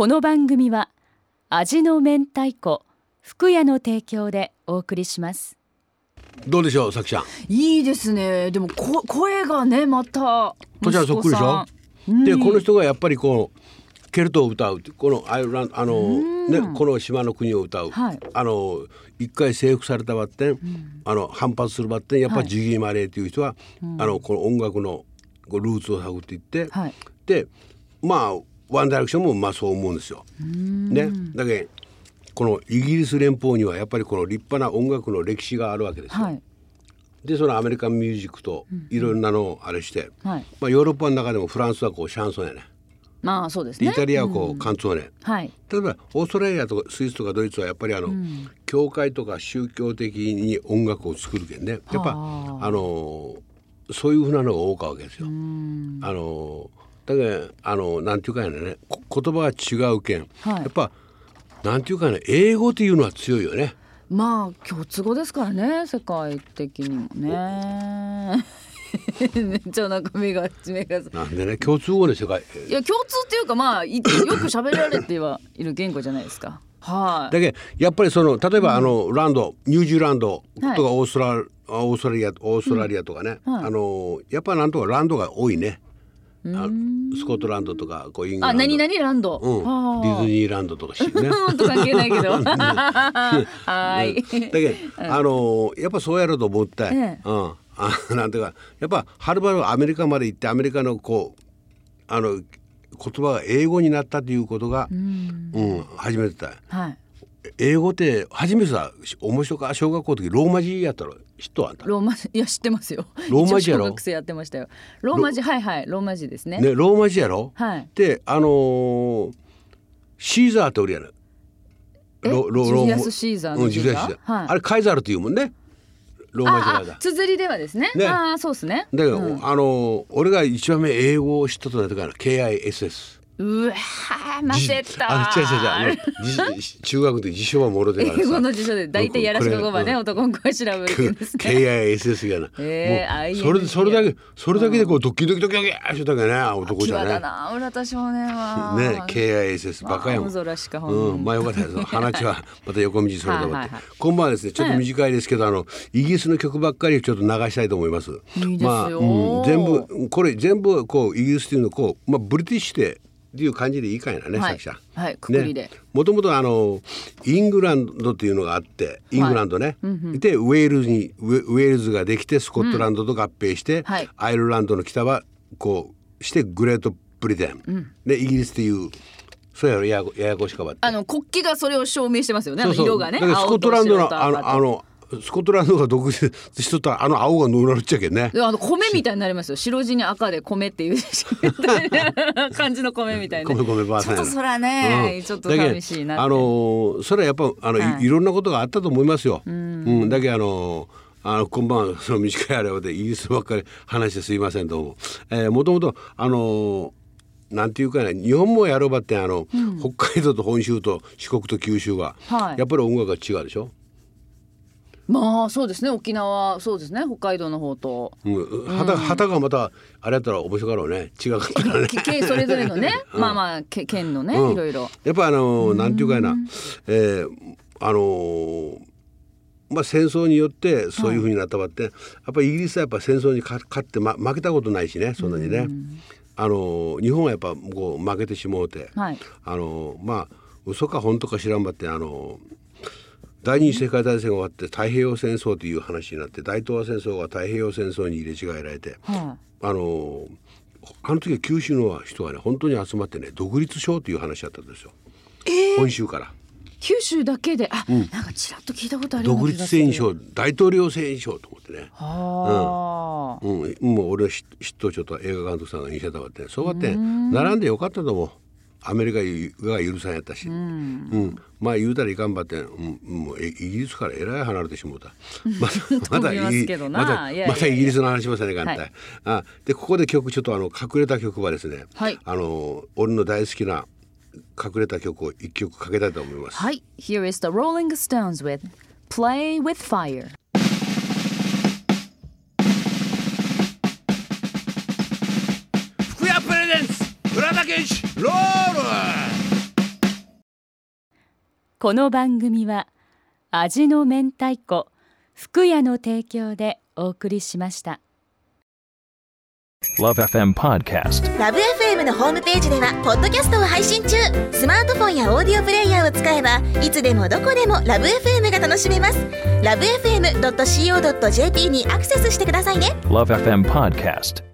この番組は味の明太子福屋の提供でお送りします。どうでしょう、さきちゃん？いいですね。でもこ声がねまたこちらそっくりでしょ？息子さん。で、この人がやっぱりこうケルトを歌うこのアイルランドあのねこの島の国を歌う、はい。あの一回征服されたバッテン、あの反発するバッテンやっぱりジギー・マレーという人は、あのこの音楽のこうルーツを探っていって、はい。でまあワンダイレクションもまあそう思うんですよ。ね、だけどこのイギリス連邦にはやっぱりこの立派な音楽の歴史があるわけですよ。はい。でそのアメリカンミュージックといろんなのをあれして、はい。まあ、ヨーロッパの中でもフランスはこうシャンソンやね。まあそうですね。でイタリアはこうカンツォーネ、はい。例えばオーストラリアとかスイスとかドイツはやっぱりあの、教会とか宗教的に音楽を作るけんね。やっぱはあ。のそういうふうなのが多かわけですよ。あのだけどあのなんていうかやねこ言葉が違うけん、はいやっぱなんていうかね英語っていうのは強いよね。まあ共通語ですからね世界的にもね。めっちゃなんか目が目が。いなんでね共通語で世界や共通っていうかまあいよく喋られてはいる言語じゃないですか。はい。だけどやっぱりその例えばあのランドニュージーランドとはいかオーストラ、オーストラリアオーストラリアとかね、はいあのやっぱなんとかランドが多いね。あスコットランドとかこうイングラあンド何々ランド。うん、ディズー。ニーランドとかしね。本当関係ないけど。はい。だけど、あのやっぱそうやろうと思って、ええうん、あなんていうかやっぱはるばるアメリカまで行ってアメリカのこうあの言葉が英語になったということが、うん初めてだ。はい。英語って初めてさ面白か小学校の時ローマ字やったろ？知っとあんた。ローマ字いや知ってますよ。ローマ字やろ？学生やってましたよ。ローマ字はいはいローマ字ですね。ねローマ字やろ、はい。であのーシーザーっておるやないえジュリアスシーザーのうんジュリアスシーザー、はい。あれカイザールっていうもんね。ローマ字あなんだあ綴りではですね。ね。ああそうですね。だけど、うん。あのー俺が一番目英語を知ったとなったから KISS うわー混ぜたあ違う違う違う。中学で辞書はもろで英語の辞書で大体やらしか語ばね、うん。男の子は調べるんですね。KISS やな、えーもうそれでそれだけそれだけでこうドキドキドキドキしてたけどね男じゃね。際だな浦田少年は。ね KISS バカやもん。青空しかほうん、まあよかったです。話はまた横道それと思って。はいはいはい今晩はですね、ちょっと短いですけど、あのイギリスの曲ばっかりちょっと流したいと思います。いいですよ。まあ、うん、全部これ全部こうイギリスっていうのこうまあブリティッシュでっていう感じでいいかいなね、はい。さきちゃん。はいくくりで。ね、もともとあのイングランドっていうのがあってイングランドね、でウェールズにウェウェールズができてスコットランドと合併して、はい。アイルランドの北はこうしてグレートブリテン、でイギリスっていうそうやろややこややこしかばあの国旗がそれを証明してますよね。そうそう。色がね。スコットランドのあのあのスコットランドが独立しとったらあの青がのうなるっちゃけんね。であの米みたいになりますよ。白地に赤で米っていう。感じの米みたいな、米米ばあさんちょっとそらね、うん。ちょっとだけど寂しいなあのーそれはやっぱあの、いはい。い、ろんなことがあったと思いますよ。うん、だけどあのーあの今晩はその短いあれでイギリスばっかり話してすいませんどうも。えー、もともとあのーなんていうかね日本もやろうばってあの、北海道と本州と四国と九州は、はい。やっぱり音楽が違うでしょ？まあそうですね。沖縄そうですね。北海道の方と。うん、旗旗がまたあれやったら面白かろうね。違かったからね。それぞれのね、まあまあけ県のね、うん。いろいろ。やっぱあのーなんていうかやな、えーあのーまあ戦争によってそういうふうになったばって、やっぱりイギリスはやっぱ戦争に勝勝って、ま、負けたことないしねそんなにね、あのー日本はやっぱこう負けてしもうて、はい。あのーまあ嘘か本当か知らんばってあのー第二次世界大戦が終わって太平洋戦争という話になって大東亜戦争が太平洋戦争に入れ違えられて、はあのあの時は九州の人がね本当に集まってね独立しようという話だったんですよ、本州から。い、九州だけで？あ、なんかちらっと聞いたことあるような独立戦勝大統領戦勝と思ってね、はあ、うん、もう俺は知知っとちょっと映画監督さんが似せたわってそうやって並んでよかったと思うアメリカが許さんやったし、うん。まあ言うたらいかんばって、うん、もうえイギリスからえらい離れてしもうた。またまた飛びますけどな。またいやいやいや。またイギリスの話しませんねかんたい、はい。あでここで曲ちょっとあの隠れた曲はですね、はい。あの俺の大好きな隠れた曲を一曲かけたいと思います。はい。Here is the Rolling Stones with Play with Fire この番組は味の明太子福屋の提供でお送りしました Love FM Podcast. ラブ f m のホームページではポッドキャストを配信中スマートフォンやオーディオプレイヤーを使えばいつでもどこでもラブ f m が楽しめますラブ FM.co.jp にアクセスしてくださいね Love FM Podcast.